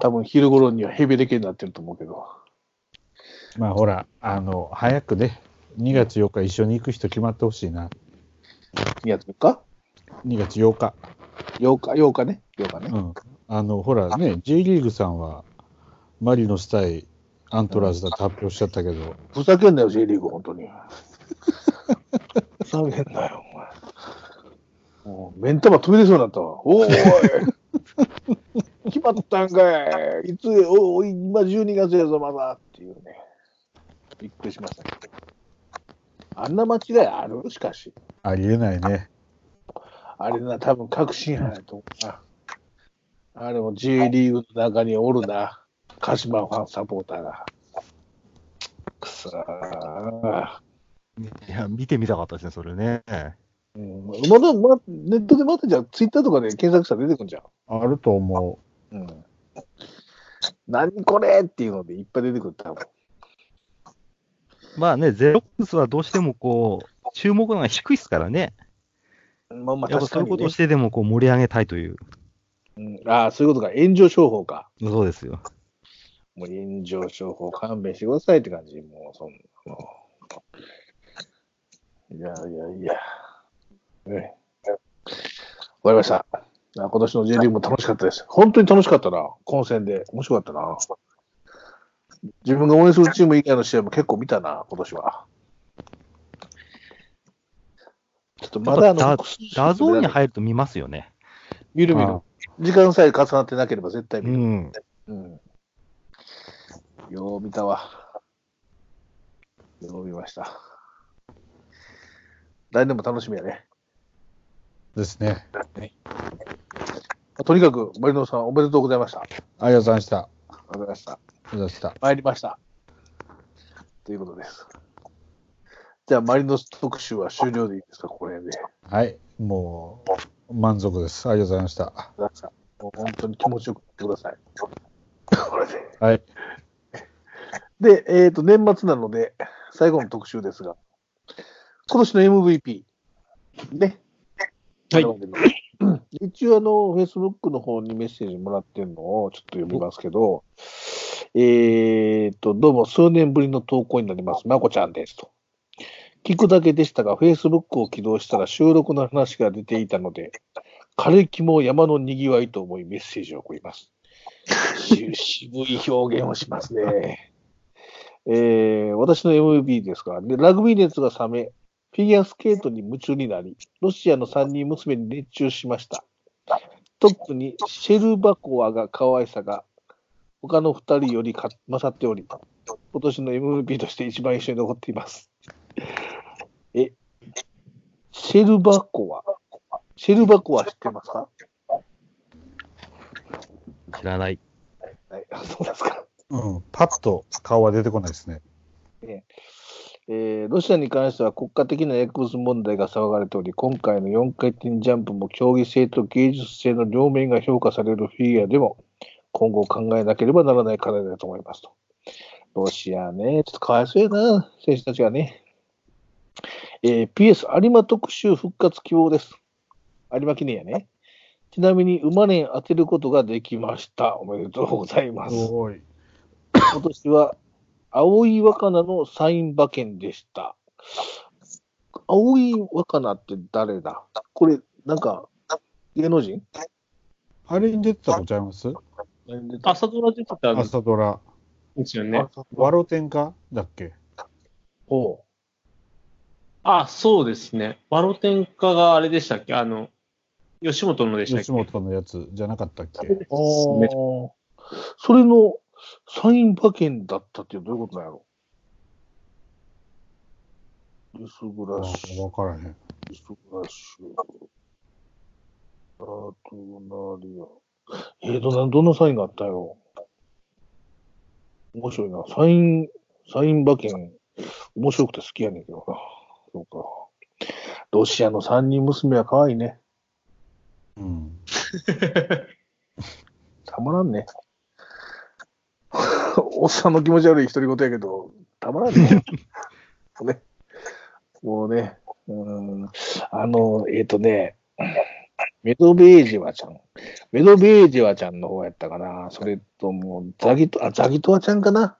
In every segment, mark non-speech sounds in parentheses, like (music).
多分昼頃にはヘビレケになってると思うけど。まあほら、あの、早くね、2月8日一緒に行く人決まってほしいな。2月4日？2月8日。?8 日、8日ね。8日ね。うん。あの、ほらね、J リーグさんは、マリノス対アントラーズだって発表しちゃったけど、ふざけんなよ、J リーグ、本当に。ふざけんなよ、お前。もう、目ん玉飛び出そうになったわ。おーい (laughs) 決まったんかい。いつ、おおい、今12月やぞ、まだ。っていうね。びっくりしましたけど。あんな間違いある？しかし。ありえないね。あれな、多分確信犯やと思うな。あれも J リーグの中におるな。鹿島ファンサポーターが。くそー。いや、見てみたかったですね、それね。うん、まだ、ま、ネットでまたじゃあ、ツイッターとかで検索したら出てくるんじゃん。あると思うん。何これっていうのでいっぱい出てくる、多分。まあね、ゼロックスはどうしてもこう、注目度が低いですからね。まあまあ、ねそういうことをしてでもこう盛り上げたいという。うん。ああ、そういうことか。炎上商法か。そうですよ。もう炎上商法勘弁してくださいって感じ。もう、そんなの。いやいやいや。ね。わかりました。あ今年の J リーグも楽しかったです。本当に楽しかったな。混戦で。面白かったな。自分が応援するチーム以外の試合も結構見たな、今年は。ちょっとまだあの、ダダゾーンに入ると見ますよね。う。見る見るあ。時間さえ重なってなければ絶対う見る。ん。うん。よう見たわ。よう見ました。来年も楽しみやね。ですね。とにかく、マリノスさんおめでとうございました。ありありがとうございました。あがとうございました。りがとうございました。参りました。ということです。じゃあ、マリノス特集は終了でいいですか、ここら辺で。はい。もう、満足です。ありがとうございました。もう本当に気持ちよくやってください。これで。はい。で、えっ、と、年末なので、最後の特集ですが、今年の MVP。ね。はい一応、あの、Facebook の方にメッセージもらってるのをちょっと読みますけど、えっ、と、どうも数年ぶりの投稿になります。まこちゃんですと。聞くだけでしたが、Facebook を起動したら収録の話が出ていたので、枯れ木も山の賑わいと思いメッセージを送ります。し (laughs) 渋い表現をしますね。(laughs) えー私の MVP ですから、でラグビー熱が冷め、フィギュアスケートに夢中になり、ロシアの3人娘に熱中しました。特にシェルバコワが可愛さが他の2人よりか勝っており、今年の MVP として一番印象に残っています。え、シェルバコワ？シェルバコワ知ってますか？知らない。はい、あそうですか。うん。パッと顔は出てこないですね。えーロシアに関しては国家的な薬物問題が騒がれており、今回の4回転ジャンプも競技性と芸術性の両面が評価されるフィギュアでも、今後考えなければならない課題だと思いますと。ロシアね、ちょっとかわいそうやな、選手たちがね。えー PS、有馬特集復活希望です。有馬記念やね。ちなみに馬年当てることができました。おめでとうございます。ごい。今年は、青い若菜のサイン馬券でした。青い若菜って誰だ？これ、なんか、芸能人？あれに出てたのちゃいます？朝ドラ出てたん朝ドラ。ですよね。ワロテンかだっけ？おう。あ、そうですね。ワロテンカがあれでしたっけ？あの、吉本のでしたっけ？吉本のやつじゃなかったっけ？あー。それのサイン馬券だったってどういうことなんやろリスグラッシュ、わからへん。リスグラッシュ、アートナリア。えーと、などんなサインがあったよ面白いな。サイン、サイン馬券、面白くて好きやねんけどな。そうか。ロシアの三人娘は可愛いね。うん。(laughs) たまらんね。(laughs) おっさんの気持ち悪い独り言やけど、たまらんね。(laughs) ねもうね、うん、あの、えっ、とね、メドベージェワちゃん。メドベージェワちゃんの方やったかな。それとも、ザギト、あ、ザギトワちゃんかな。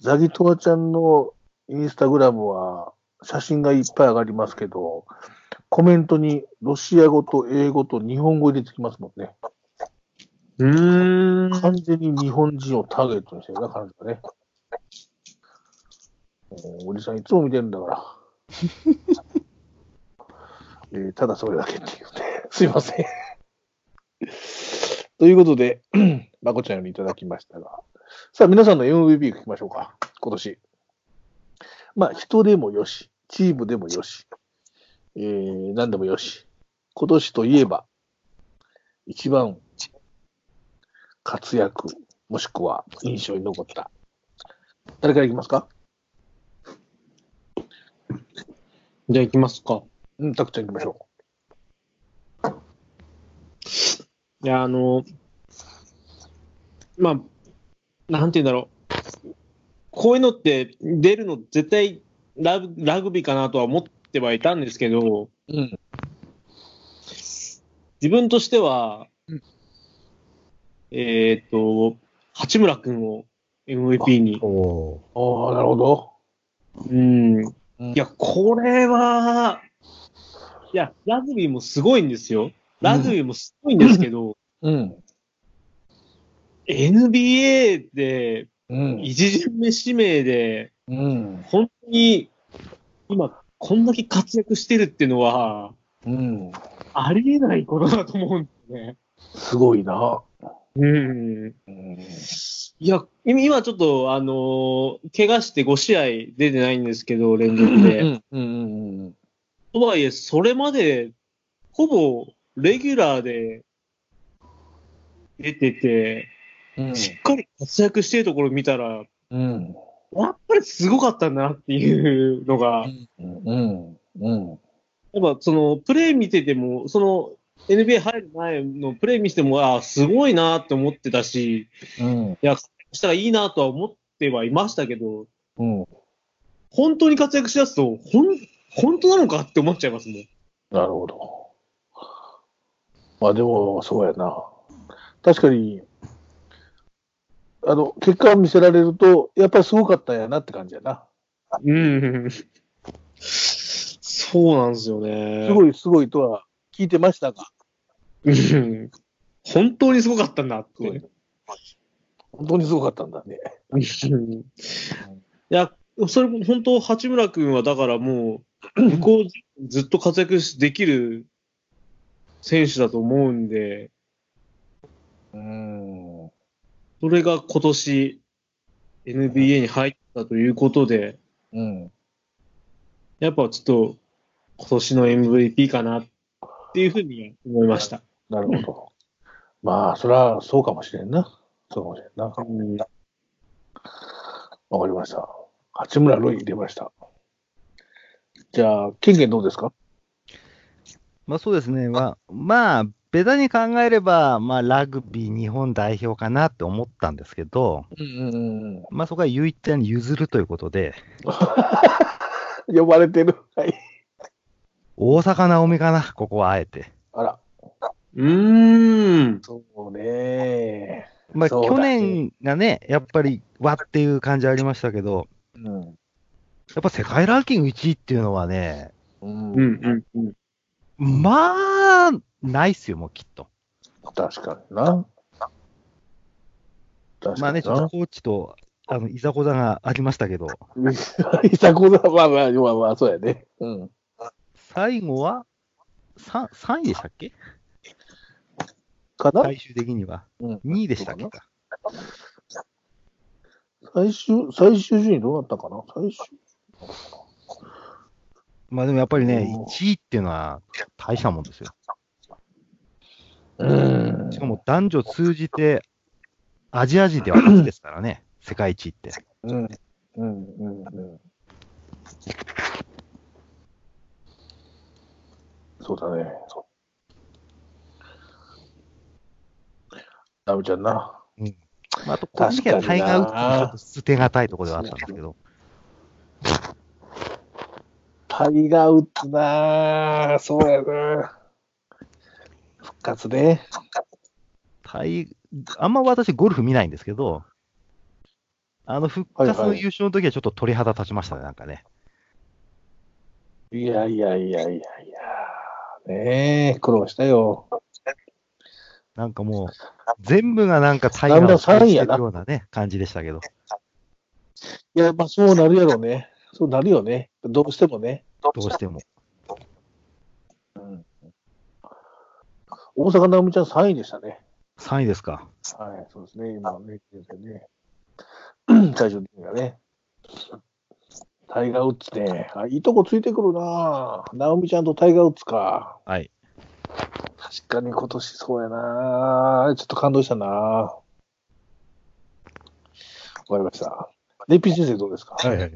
ザギトワちゃんのインスタグラムは写真がいっぱい上がりますけど、コメントにロシア語と英語と日本語入れてきますもんね。うん。完全に日本人をターゲットにしてるな、彼女はね。おじさんいつも見てるんだから。(laughs) えーただそれだけっていうね。(laughs) すいません。(laughs) ということで、(clears throat) まこちゃんよりいただきましたが。さあ、皆さんの MVP 聞きましょうか。今年。まあ、人でもよし、チームでもよし、えー、何でもよし。今年といえば、一番活躍、もしくは印象に残った。誰からいきますか？じゃあ行きますか。うん、たくちゃん行きましょいや、あの、まあ、なんて言うんだろう。こういうのって出るの絶対ラグラグビーかなとは思ってはいたんですけど、う。うん。自分としては、うんえーっと、八村君を MVP に。おああ、なるほど。うん。うんいや、これは、いや、ラグビーもすごいんですよ。ラグビーもすごいんですけど、うん。NBA で、うん。一巡目指名で、うん。本当に、今、こんだけ活躍してるっていうのは、うん。ありえないことだと思うんですね。すごいな。うん。うん。いや、今今ちょっと、あのー怪我して5試合出てないんですけど、連続で。うん。うん。うん。とはいえ、それまで、ほぼ、レギュラーで、出てて、うん。しっかり活躍してるところ見たら、うん。やっぱりすごかったなっていうのが、うん。うん。やっぱその、プレイ見てても、その、NBA 入る前のプレイ見てても、ああ、すごいなって思ってたし、うん。いや、活躍したらいいなとは思ってはいましたけど、うん。本当に活躍しだすと、ほん、本当なのかって思っちゃいますもん。なるほど。まあでも、そうやな。確かに、あの、結果を見せられると、やっぱりすごかったんやなって感じやな。うん。そうなんですよね。すごい、すごいとは聞いてましたが、うん本当にすごかったんだって。本当にすごかったんだね。うんいや、それも本当、八村君はだからもう、向こうずっと活躍できる選手だと思うんで、うん。それが今年 NBA に入ったということで、うん。やっぱちょっと今年の MVP かなっていうふうに思いました。なるほど。まあ、それはそうかもしれんな。そうかもしれんな。わかうんりました。八村塁入れました。じゃあ、権限どうですか？まあそうですね。まあ、まあ、ベタに考えれば、まあラグビー日本代表かなって思ったんですけど、うんうんうん。まあそこはゆいちゃんに譲るということで、(laughs) 呼ばれてる。はい。大阪なおみかな、ここはあえて。あら。うーん。そうね。まあ去年がね、やっぱりわっていう感じありましたけど、うん。やっぱ世界ランキング1位っていうのはね、うん。うんうんうん。まあ、ないっすよ、もうきっと。確かにな。確まあね、ちょっとコーチと、あの、いざこざがありましたけど、(laughs) いざこざ、まあまあ、まあまあ、そうやね。うん。最後は、3, 3位でしたっけ？かな、最終的には。うん、2位でしたっけか？最終、最終順位どうなったかな？最終。まあでもやっぱりねうん、1位っていうのは大したもんですよ。うんしかも男女通じて、アジア人では初ですからね、世界一って。うん。うん。うん。うん。そうだね。ダメちゃんな。まあ、あと、個人的にはタイガー・ウッズもちょっと捨てがたいところではあったんですけど、タイガー・ウッズなそうやな活ね。タイあんま私ゴルフ見ないんですけど、あの復活の優勝の時はちょっと鳥肌立ちましたね、なんかね。いやいやいやいやいや。ねえ、苦労したよ。なんかもう、全部がなんかタイガーをなんだ3位やなるようなね、感じでしたけど。いや、まあそうなるやろうね。そうなるよね。どうしてもね。どうしても。うん、大阪なおみちゃん3位でしたね。3位ですか。はい、そうですね。今のね、ね。最終 (clears throat) 的にはね。タイガー・ウッズね。あ、いいとこついてくるなナオミちゃんとタイガー・ウッズか。はい。確かに今年そうやなちょっと感動したなわかりました。レイピー先生どうですか？はいはい。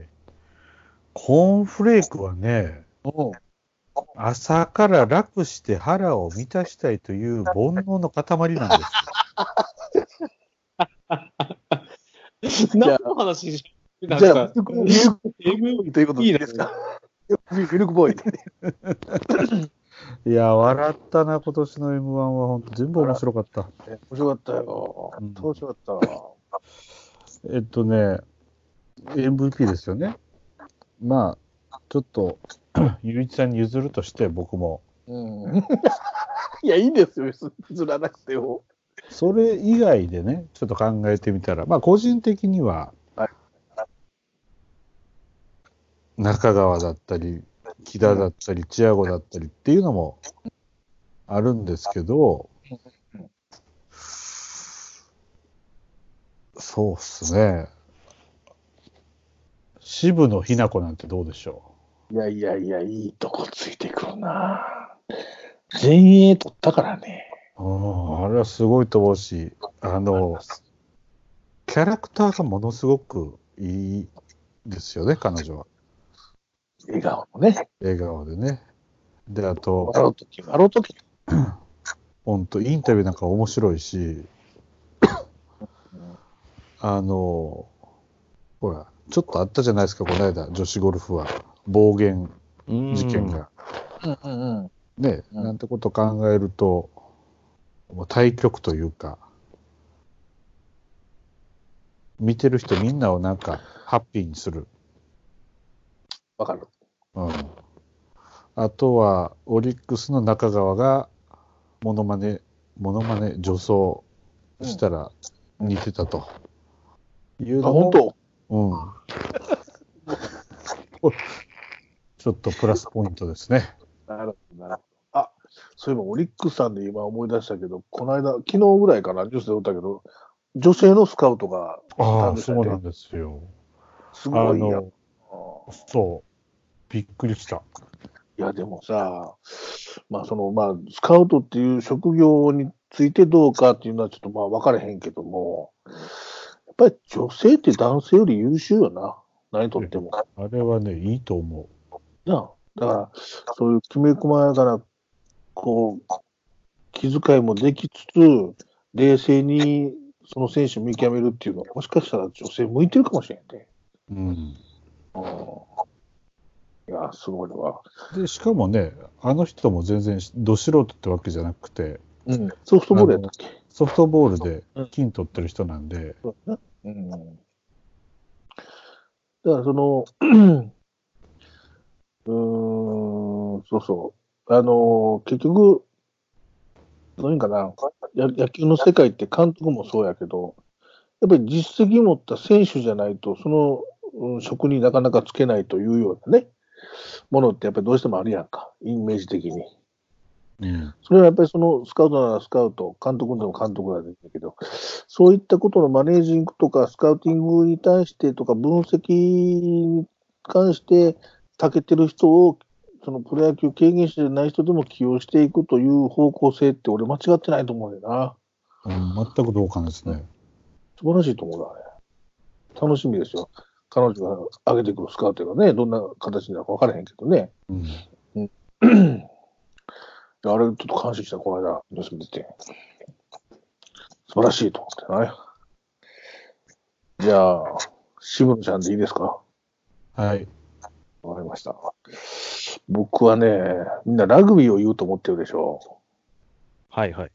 コーンフレークはね、うん朝から楽して腹を満たしたいという煩悩の塊なんです。(laughs) 何の話じゃなんじゃあか、、ミルクミルク M ということ？でいいですか？ミルクボーイ。いや、笑ったな、今年の M1 は本当全部面白かった。面白かったよ。うん面白かったわ。えっとね、MVP ですよね。まあ、ちょっと、(clears throat) ゆういちさんに譲るとして、僕も。うん。(laughs) いや、いいですよ。譲らなくても。それ以外でね、ちょっと考えてみたら、まあ、個人的にははい、中川だったり、木田だったり、チアゴだったりっていうのもあるんですけど、そうっすね。渋野日向子なんてどうでしょいやいやいや、いいとこついてくるな。前衛取ったからね。う。うん、あれはすごいと思うし、あの、キャラクターがものすごくいいですよね、彼女は。笑顔のね。笑顔でね。で、あと、笑うとき、笑うとき。(coughs) 本当インタビューなんか面白いし、(coughs) あの、ほら、ちょっとあったじゃないですか、この間、女子ゴルフは。暴言うん事件が。うんうんうん。ね、うんなんてこと考えると、もう対局というか、見てる人みんなをなんかハッピーにする。わかる。うん。あとは、オリックスの中川が、モノマネ、モノマネ、女装したら似てたと。いうあ、のも本当？うん。(laughs) ちょっとプラスポイントですね。なるほどな。あ、そういえばオリックスさんで今思い出したけど、この間、昨日ぐらいかな、ニュースで言ったけど、女性のスカウトが、ああ、なんでしたっけ？そうなんですよ。すあごいやん。の、そう。びっくりした。いや、でもさ、まあ、その、まあ、スカウトっていう職業についてどうかっていうのはちょっとまあ分からへんけども、やっぱり女性って男性より優秀よな。何とっても。あれはね、いいと思なあだから、そういうきめ細やかな、こう、気遣いもできつつ、冷静にその選手を見極めるっていうのは、もしかしたら女性向いてるかもしれんね。う。うん。うんいや、すごいわ。で、しかもね、あの人も全然ど素人ってわけじゃなくて、うん。ソフトボールやったっけ？ソフトボールで金取ってる人なんで、そうだな。うん。だからその、(clears throat) うーん、そうそう。あの、結局、どういうんかな、や野球の世界って監督もそうやけど、やっぱり実績持った選手じゃないと、その、うん職になかなかつけないというようなね、ものってやっぱりどうしてもあるやんか、イメージ的に。うん。それはやっぱりそのスカウトならスカウト、監督でも監督なんだけど、そういったことのマネージングとかスカウティングに対してとか分析に関して、長けてる人を、そのプロ野球経験者じゃない人でも起用していくという方向性って俺間違ってないと思うんだよな。うん、全く同感ですね。素晴らしいと思うな、あれ。楽しみですよ。彼女が上げてくるスカウトがね、どんな形になるか分からへんけどね。うん。いやあれ、ちょっと感心した、この間、ニュース見てて。素晴らしいと思ってね。じゃあ、渋野ちゃんでいいですか？はい。わかりました。僕はね、みんなラグビーを言うと思ってるでしょ。はいはい。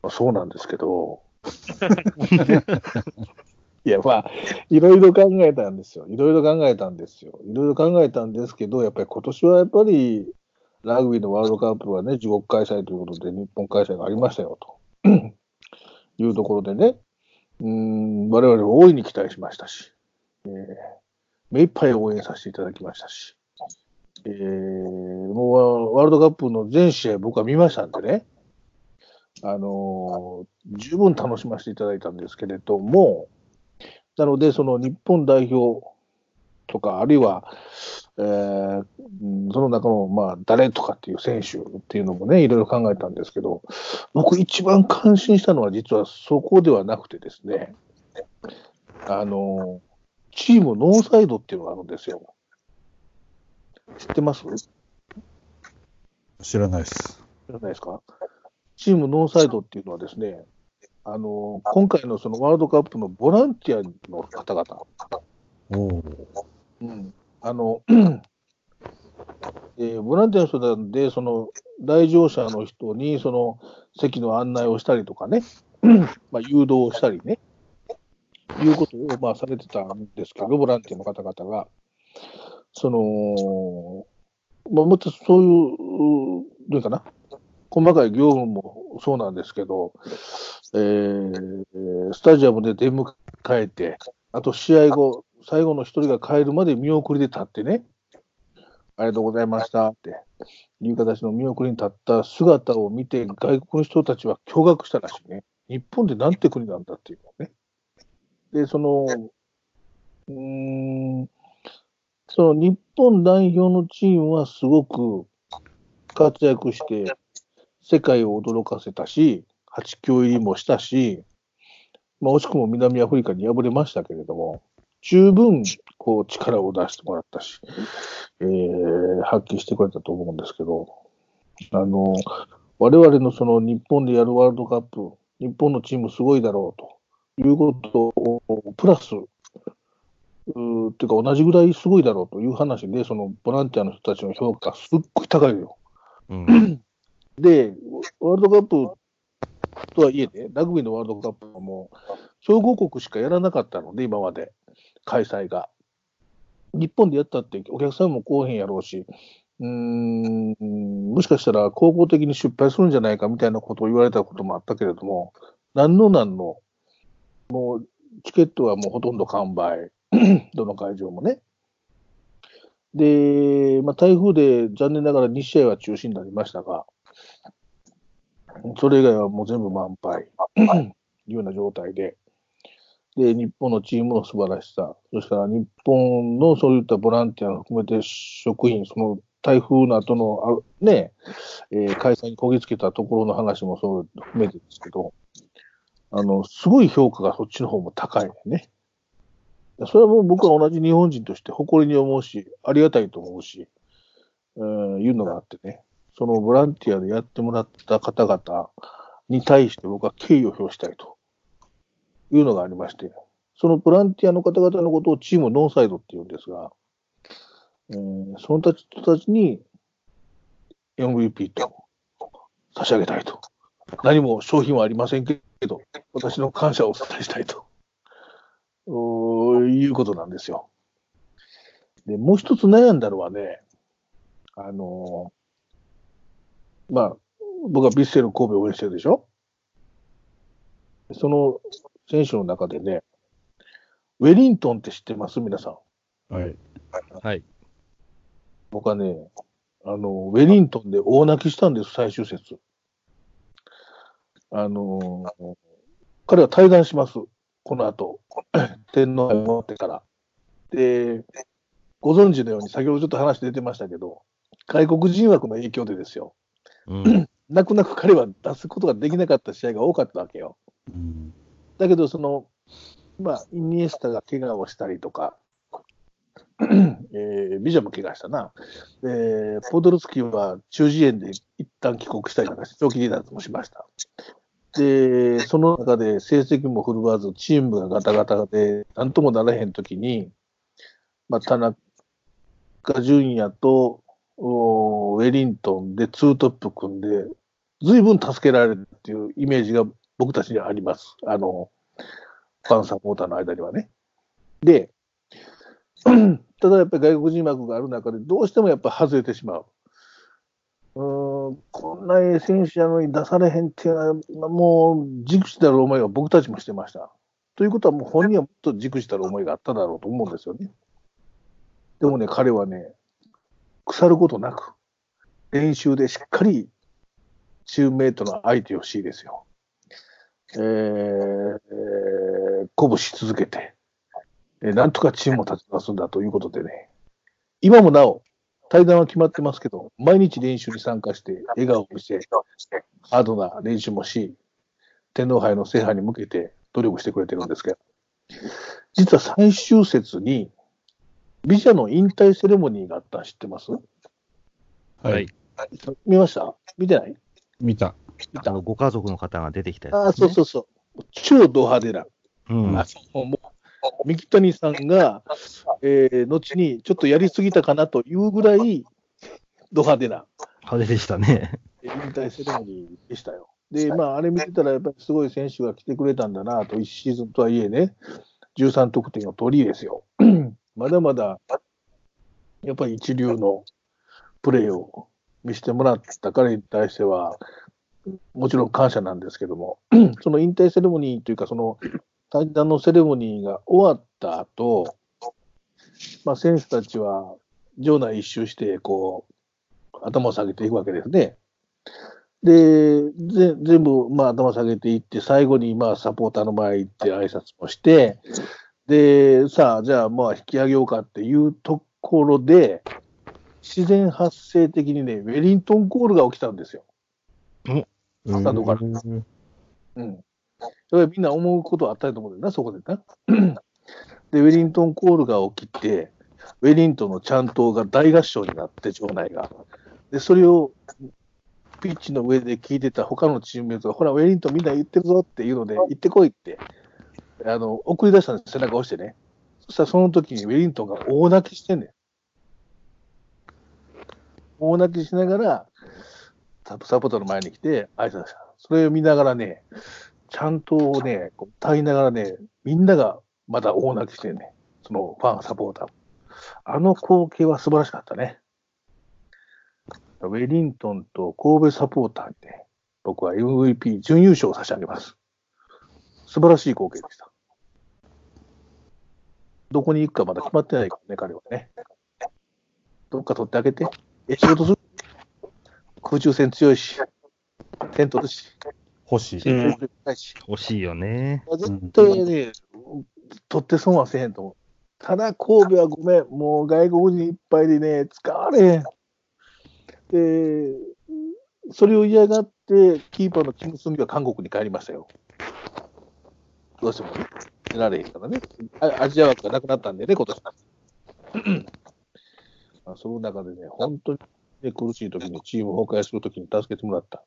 まあそうなんですけど、(laughs) いや、まあ、いろいろ考えたんですよ。いろいろ考えたんですよ。いろいろ考えたんですけど、やっぱり今年はやっぱり、ラグビーのワールドカップはね、自国開催ということで、日本開催がありましたよ、と。(clears throat) いうところでね、うん、我々は大いに期待しましたし、えー、目いっぱい応援させていただきましたし、えー、もうワールドカップの全試合僕は見ましたんでね、あのー十分楽しませていただいたんですけれども、なので、その日本代表とか、あるいは、えーうんその中の、まあ、誰とかっていう選手っていうのもね、いろいろ考えたんですけど、僕一番感心したのは実はそこではなくてですね、あの、チームノーサイドっていうのがあるんですよ。知ってます？知らないです。知らないですか？チームノーサイドっていうのはですね、あの、今回のそのワールドカップのボランティアの方々。うん、あの、(clears throat) えーボランティアの人なんで、その来場者の人にその席の案内をしたりとかね、(clears throat) まあ、誘導をしたりね、いうことをまあされてたんですけど、ボランティアの方々が、その、まあ、もっとそういう、どういうかな、細かい業務もそうなんですけど、えースタジアムで出迎えて、あと試合後、最後の一人が帰るまで見送りで立ってね、ありがとうございましたっていう形の見送りに立った姿を見て、外国の人たちは驚愕したらしいね。日本ってなんて国なんだっていうのね。で、その、うーん、その日本代表のチームはすごく活躍して、世界を驚かせたし、8強入りもしたし、まあ、惜しくも南アフリカに敗れましたけれども、十分こう力を出してもらったし、えー発揮してくれたと思うんですけど、あの、我々のその日本でやるワールドカップ、日本のチームすごいだろうということを、プラス、うーっていうか同じぐらいすごいだろうという話で、そのボランティアの人たちの評価すっごい高いのよ。うん。(laughs) で、ワールドカップとはいえね、ラグビーのワールドカップはもう、強豪国しかやらなかったので、今まで、開催が。日本でやったって、お客さんも来おへんやろうし、うん、もしかしたら、高校的に失敗するんじゃないかみたいなことを言われたこともあったけれども、なんのなんの、もう、チケットはもうほとんど完売、(clears throat) どの会場もね。で、まあ、台風で残念ながら2試合は中止になりましたが、それ以外はもう全部満杯。(coughs) いうような状態で、で、日本のチームの素晴らしさ、そしてから日本のそういったボランティアを含めて職員、その台風の後の、あね、えー開催にこぎつけたところの話もそう含めてですけど、あの、すごい評価がそっちの方も高いね。それはもう僕は同じ日本人として誇りに思うし、ありがたいと思うし、うん、いうのがあってね、そのボランティアでやってもらった方々に対して僕は敬意を表したいというのがありまして、そのボランティアの方々のことをチームノーサイドって言うんですが、うん、その人たちに MVP と差し上げたいと。何も商品はありませんけど、私の感謝をお伝えしたいと。いうことなんですよ。で、もう一つ悩んだのはね、あのまあ、僕はビッセル神戸を応援してるでしょ？その選手の中でね、ウェリントンって知ってます？皆さん。はい。はい。僕はね、あの、ウェリントンで大泣きしたんです、最終節。あのー彼は退団します。この後。(clears throat) 天皇杯を持ってから。で、ご存知のように、先ほどちょっと話出てましたけど、外国人枠の影響でですよ。うん。泣く泣く彼は出すことができなかった試合が多かったわけよ。うん。だけど、その、まあ、イニエスタが怪我をしたりとか、えービジャも怪我したな。で、ポドルスキーは中耳炎で一旦帰国したりなんかして、長期離脱もしました。で、その中で成績も振るわず、チームがガタガタで、なんともならへんときに、まあ、田中純也とウェリントンでツートップ組んで、随分助けられるっていうイメージが僕たちにはあります。あの、ファンサポーターの間にはね。で、(clears throat) ただやっぱり外国人枠がある中で、どうしてもやっぱ外れてしまう。うん、こんなええ選手やのに出されへんっていうのは、もう、じくしたる思いは僕たちもしてました。ということは、もう本人はもっとじくしたる思いがあっただろうと思うんですよね。でもね、彼はね、腐ることなく、練習でしっかりチームメイトの相手をしいですよ。えー、えー鼓舞し続けて、えーなんとかチームを立ち直すんだということでね、今もなお、対談は決まってますけど、毎日練習に参加して、笑顔をして、ハードな練習もし、天皇杯の制覇に向けて努力してくれてるんですけど、実は最終節に、ビジャの引退セレモニーがあったの知ってます？はい。見ました？見てない？見た。見たあのご家族の方が出てきたやつ、ああ、そうそうそう。超ド派手な。うん。あそうもう、三木谷さんが、えー、後にちょっとやりすぎたかなというぐらい、ド派手な派手でしたね。引退セレモニーでしたよ。で、まあ、あれ見てたら、やっぱりすごい選手が来てくれたんだなと、1シーズンとはいえね、13得点を取りですよ。まだまだ、やっぱり一流のプレーを見せてもらった彼に対しては、もちろん感謝なんですけども、(clears throat) その引退セレモニーというか、その対談のセレモニーが終わった後、まあ、選手たちは場内一周して、こう、頭を下げていくわけですね。で、ぜ全部、まあ、頭下げていって、最後に、まあ、サポーターの前行って挨拶もして、で、さあ、じゃあ、まあ、引き上げようかっていうところで、自然発生的にね、ウェリントンコールが起きたんですよ。スタンドからうんみんな思うことはあったと思うんだよな、そこでな。(clears throat) で、ウェリントンコールが起きて、ウェリントンのチャントが大合唱になって、場内が。で、それをピッチの上で聞いてた他のチームメイトが、ほら、ウェリントンみんな言ってるぞっていうので、行ってこいって、あの、送り出したんです、背中押してね。そしたらその時にウェリントンが大泣きしてんねん。大泣きしながら、ササポーターの前に来て挨拶した。それを見ながらね、ちゃんとね、こう歌いながらね、みんながまだ大泣きしてんね。そのファン、サポーター。あの光景は素晴らしかったね。ウェリントンと神戸サポーターにね、僕は MVP 準優勝を差し上げます。素晴らしい光景でした。どこに行くかまだ決まってないからね、彼はね。どっか取ってあげて。え、仕事する？空中戦強いし、点取るし、欲しい。うん戦力高いし。いよね。絶対ね、取って損はせへんと思う。ただ、神戸はごめん、もう外国人いっぱいでね、使われへん。で、それを嫌がって、キーパーのキム・スンビは韓国に帰りましたよ。どうしてもね、出られへんからね。アジア枠がなくなったんでね、今年。ま (clears throat) あその中でね、本当に、ね、苦しい時に、チーム崩壊する時に助けてもらった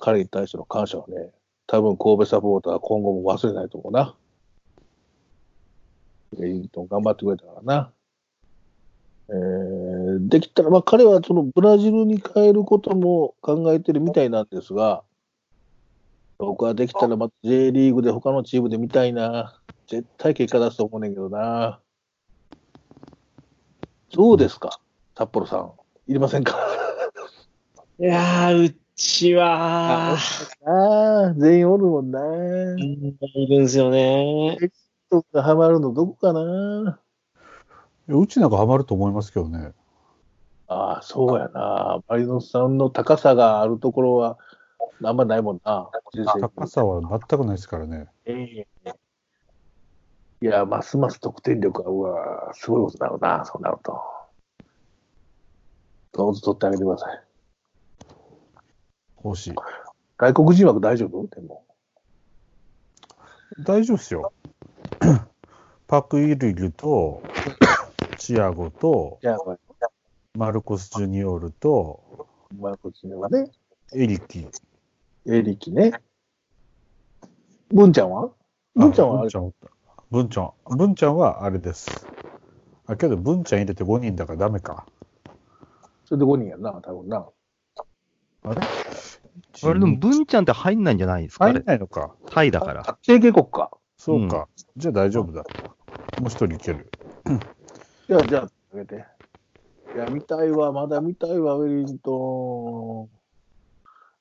彼に対しての感謝はね、多分神戸サポーターは今後も忘れないと思うな。ウェリントン頑張ってくれたからな。えーできたら、まあ彼はそのブラジルに帰ることも考えてるみたいなんですが、僕はできたらまた J リーグで他のチームで見たいな。絶対結果出すと思うねんけどな。どうですか札幌さん。いりませんか？いやー、うちは、ああ、全員おるもんな。うんいるんですよね。人がハマるのどこかな。うちなんかハマると思いますけどね。ああ、そうやな。マリノスさんの高さがあるところは、あんまないもんな。高さは全くないですからね。ええいや、ますます得点力が、うわ、すごいことだろうな、そうなると。どうぞ取ってあげてください。欲しい。外国人枠大丈夫？でも。大丈夫ですよ。(coughs) パク・イルイルと、チアゴと、マルコス・ジュニオールと、まあ、こっちはね、エリキ。エリキね。文ちゃんは？文ちゃんは？あれ文ちゃんおった。文ちゃん。文ちゃんはあれです。あ、けど文ちゃん入れて5人だからダメか。それで5人やんな、多分な。あれ？あれでも、文ちゃんって入んないんじゃないですか？あ入んれ。ないのか。タイだから。清家国か。そうか。じゃあ大丈夫だ。もう一人いける。じゃあ、じゃあ、あげて。いや、見たいわ、まだ見たいわ、ウェリントン。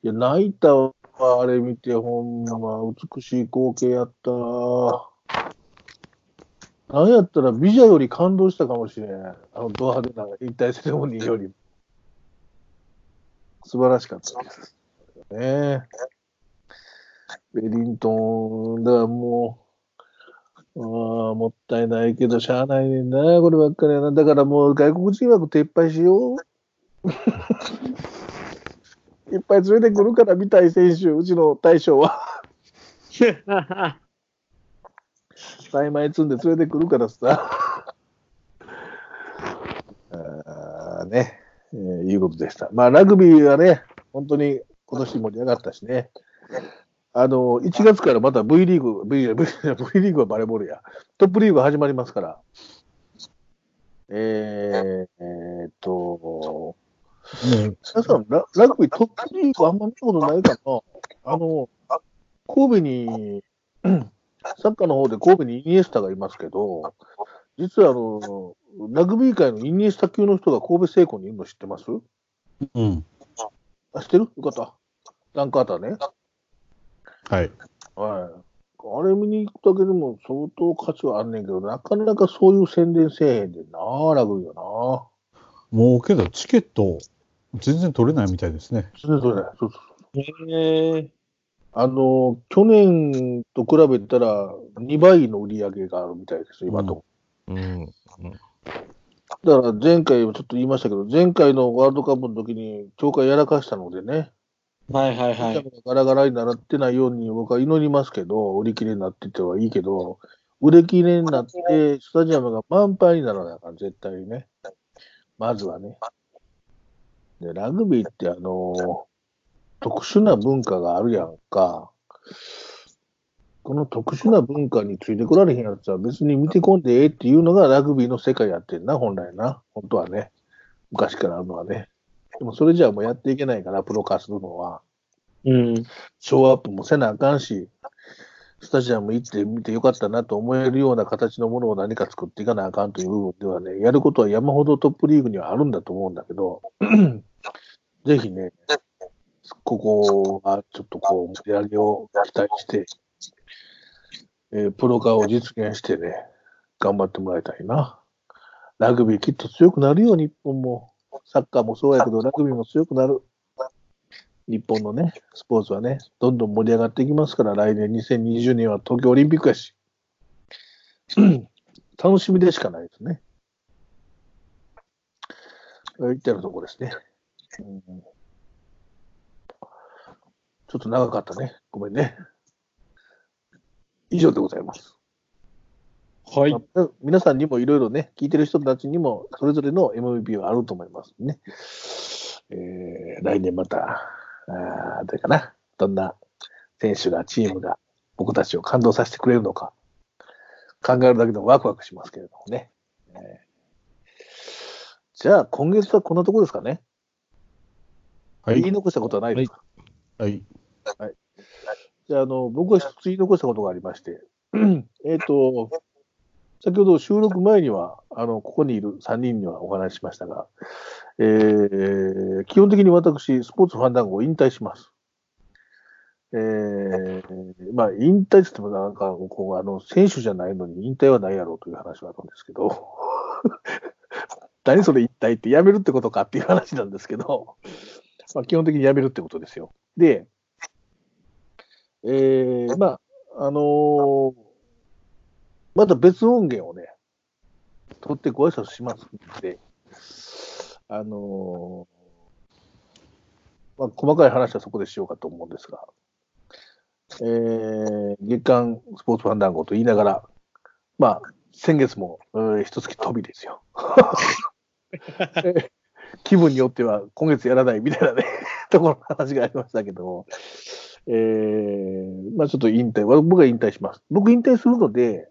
いや、泣いたわ、あれ見て、ほんま、美しい光景やった。なんやったら、美女より感動したかもしれん。あの、ド派手な引退セレモニーより。素晴らしかったです。ねウェリントン、だからもう、あ、もったいないけど、しゃあないねんな、こればっかりやな。だからもう外国人枠撤廃しよう。いっぱい連れてくるから、見たい選手、うちの大将は。(laughs) 栽培積んで連れてくるからさ。あーね、えーいうことでした。まあ、ラグビーはね、本当に今年盛り上がったしね。あの、1月からまた V リーグ、V, v, v リーグはバレーボールや。トップリーグ始まりますから。えー、えーっと、ね皆さんラ、ラグビートップリーグあんま見たことないかなあの、神戸に、(clears throat) サッカーの方で神戸にイニエスタがいますけど、実はあの、ラグビー界のイニエスタ級の人が神戸製鋼にいるの知ってます？うん。あ、知ってる？よかった。ランカーターね。はい。はい。あれ見に行くだけでも相当価値はあんねんけど、なかなかそういう宣伝せえへんでんな、ラグビーはな。もうけど、チケット、全然取れないみたいですね。それそれそうそうへえあの、去年と比べたら2倍の売り上げがあるみたいです、今と。うん。だから前回もちょっと言いましたけど、前回のワールドカップの時に協会やらかしたのでね、はいはいはい。ガラガラになってないように僕は祈りますけど、売り切れになっててはいいけど、売れ切れになって、スタジアムが満杯にならないから、絶対にね。まずはね。で、ラグビーってあの、特殊な文化があるやんか。この特殊な文化についてこられへんやつは別に見てこんでええっていうのがラグビーの世界やってんな、本来な。本当はね。昔からあるのはね。でもそれじゃあもうやっていけないから、プロ化するのは。うん。ショーアップもせなあかんし、スタジアム行って見てよかったなと思えるような形のものを何か作っていかなあかんという部分ではね、やることは山ほどトップリーグにはあるんだと思うんだけど、(laughs) ぜひね、ここはちょっとこう、盛り上げを期待して、えープロ化を実現してね、頑張ってもらいたいな。ラグビーきっと強くなるよ、日本も。サッカーもそうやけど、ラグビーも強くなる。日本のね、スポーツはね、どんどん盛り上がっていきますから、来年2020年は東京オリンピックやし、(clears throat) 楽しみでしかないですね。言ってるとこですね、うんちょっと長かったね。ごめんね。以上でございます。はい。まあ皆さんにもいろいろね、聞いてる人たちにも、それぞれの MVP はあると思いますね。えー来年また、あーどれかな、どんな選手が、チームが、僕たちを感動させてくれるのか、考えるだけでもワクワクしますけれどもね。えーじゃあ、今月はこんなところですかね。はい言い。残したことはないですか、はい。じゃあ、あの、僕は一つ言い残したことがありまして、(clears throat) えっと、先ほど収録前には、あの、ここにいる3人にはお話ししましたが、えー基本的に私、スポーツファンダンゴを引退します。えーまあ、引退って言ってもなんか、こう、あの、選手じゃないのに引退はないやろうという話はあるんですけど、(laughs) 何それ引退ってやめるってことかっていう話なんですけど、まあ、基本的にやめるってことですよ。で、えー、まあ、あのーまた別音源をね、取ってご挨拶しますんで、あのまあ、細かい話はそこでしようかと思うんですが、えー、月間スポーツファン団子と言いながら、まあ、先月も、えー、一月飛びですよ。(laughs) 気分によっては今月やらないみたいなね、(laughs) ところの話がありましたけども、えー、まあちょっと引退、僕は引退します。僕引退するので、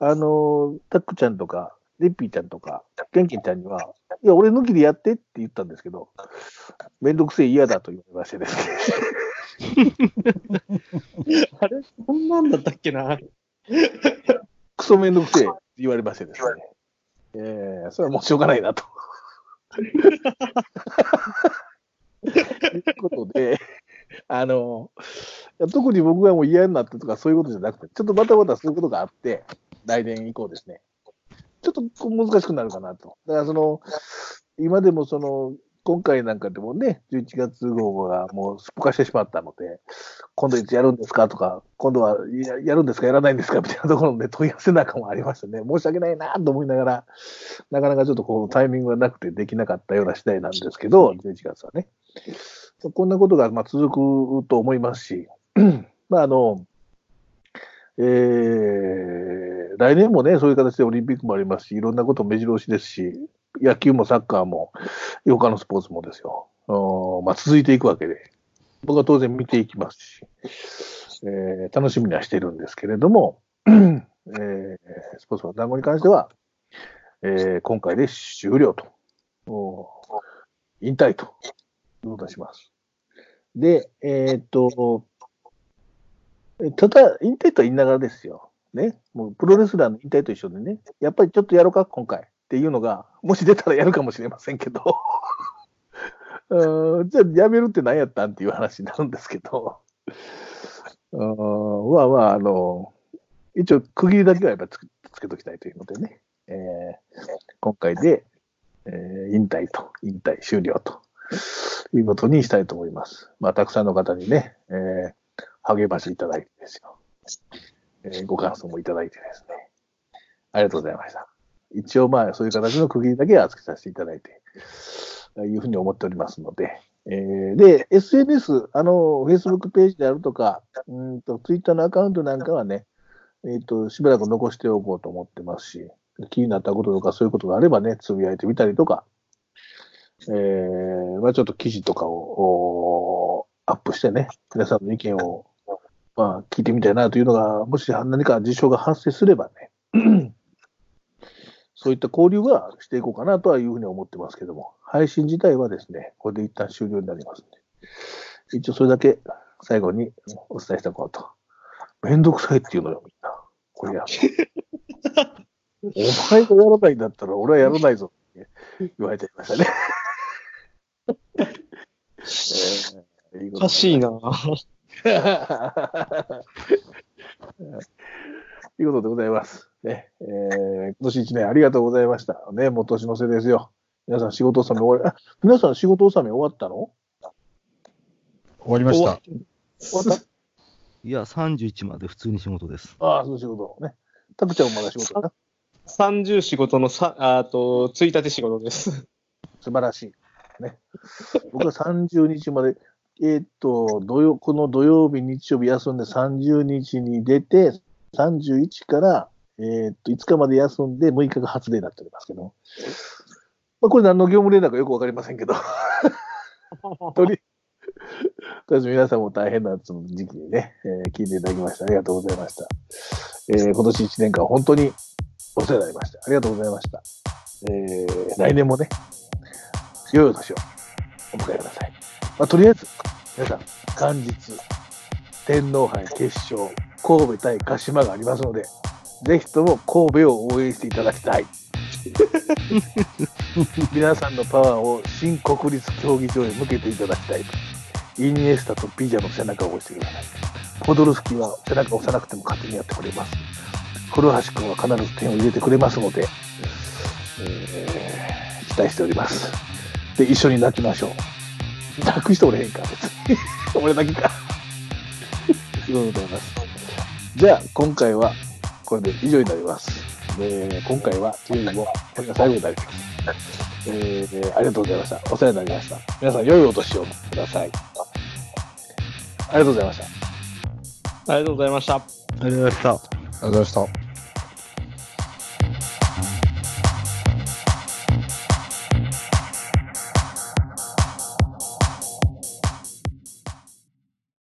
あの、タックちゃんとか、リッピーちゃんとか、ケンケンちゃんには、いや、俺抜きでやってって言ったんですけど、めんどくせえ嫌だと言われましてですね。(laughs) あれそんなんだったっけなクソめんどくせえって言われましてですね。えー、それはもうしょうがないなと。ということで、あの、特に僕がもう嫌になったとかそういうことじゃなくて、ちょっとバタバタすることがあって、来年以降ですね。ちょっと難しくなるかなと。だからその、今でもその、今回なんかでもね、11月号がもうすっぽかしてしまったので、今度いつやるんですかとか、今度はややるんですか、やらないんですかみたいなところで問い合わせなんかもありましたね。申し訳ないなと思いながら、なかなかちょっとこうタイミングがなくてできなかったような次第なんですけど、11月はね。こんなことがまあ続くと思いますし、(clears throat) まああの、えー、来年もね、そういう形でオリンピックもありますし、いろんなこと目白押しですし、野球もサッカーも、他のスポーツもですよ、まあ、続いていくわけで、僕は当然見ていきますし、えー楽しみにはしてるんですけれども、えースポーツの団子に関しては、えー今回で終了と、引退ということにします。で、えーっと、ただ、引退とは言いながらですよ。ね。もうプロレスラーの引退と一緒でね、やっぱりちょっとやろうか、今回っていうのが、もし出たらやるかもしれませんけど、(laughs) うんじゃあやめるって何やったんっていう話になるんですけど、うんまあまあ、あの、一応区切りだけはやっぱりつけつけときたいというのでね、えー今回で、えー引退と、引退終了ということにしたいと思います。まあ、たくさんの方にね、えー励ましいただいてですよ。えーご感想もいただいてですね。ありがとうございました。一応まあ、そういう形の区切りだけはつけさせていただいて、いうふうに思っておりますので、えーで、SNS、あの、Facebook ページであるとか、うんと、Twitter のアカウントなんかはね、えっ、と、しばらく残しておこうと思ってますし、気になったこととかそういうことがあればね、つぶやいてみたりとか、えー、まあちょっと記事とかをアップしてね、皆さんの意見を、まあ、聞いてみたいなというのが、もし何か事象が発生すればね、(clears throat) そういった交流はしていこうかなとはいうふうに思ってますけども、配信自体はですね、これで一旦終了になりますんで、一応それだけ最後にお伝えしておこうと。めんどくさいっていうのよ、みんな。これや (laughs) お前がやらないんだったら俺はやらないぞって言われちゃいましたね。(laughs) (laughs) えーおかしいな。と (laughs) いうことでございます。ね、えー今年一年ありがとうございました。ね、もう年の瀬ですよ。皆さん仕事納め終わり、あ、皆さん仕事納め終わったの？終わりました。終わっいや、31まで普通に仕事です。たああ、その仕事ね。タクちゃんもまだ仕事かな？30仕事のさ、あと、1日仕事です。素晴らしい。ね。僕は30日まで、えーっと、土曜、この土曜日、日曜日休んで30日に出て、31から、えーっと、5日まで休んで6日が初デーになっておりますけど、まあ、これ何の業務連絡かよくわかりませんけど、(laughs) とり、とりあえず皆さんも大変な時期にね、えー聞いていただきましてありがとうございました。えー今年1年間本当にお世話になりました。ありがとうございました。えー来年もね、良いお年をお迎えください。まあ、とりあえず、皆さん、元日、天皇杯決勝、神戸対鹿島がありますので、ぜひとも神戸を応援していただきたい。(laughs) 皆さんのパワーを新国立競技場へ向けていただきたいと。イニエスタとピジャの背中を押してください。ポドルスキーは背中を押さなくても勝手にやってくれます。古橋君は必ず点を入れてくれますので、えー期待しております。で、一緒に泣きましょう。泣く人おれへんか、別に。俺だけか。ということでございます。じゃあ、今回はこれで以上になります。で今回は、というよりも、これが最後になります。えーありがとうございました。お世話になりました。皆さん、良いお年をください。ありがとうございました。ありがとうございました。ありがとうございました。ありがとうございました。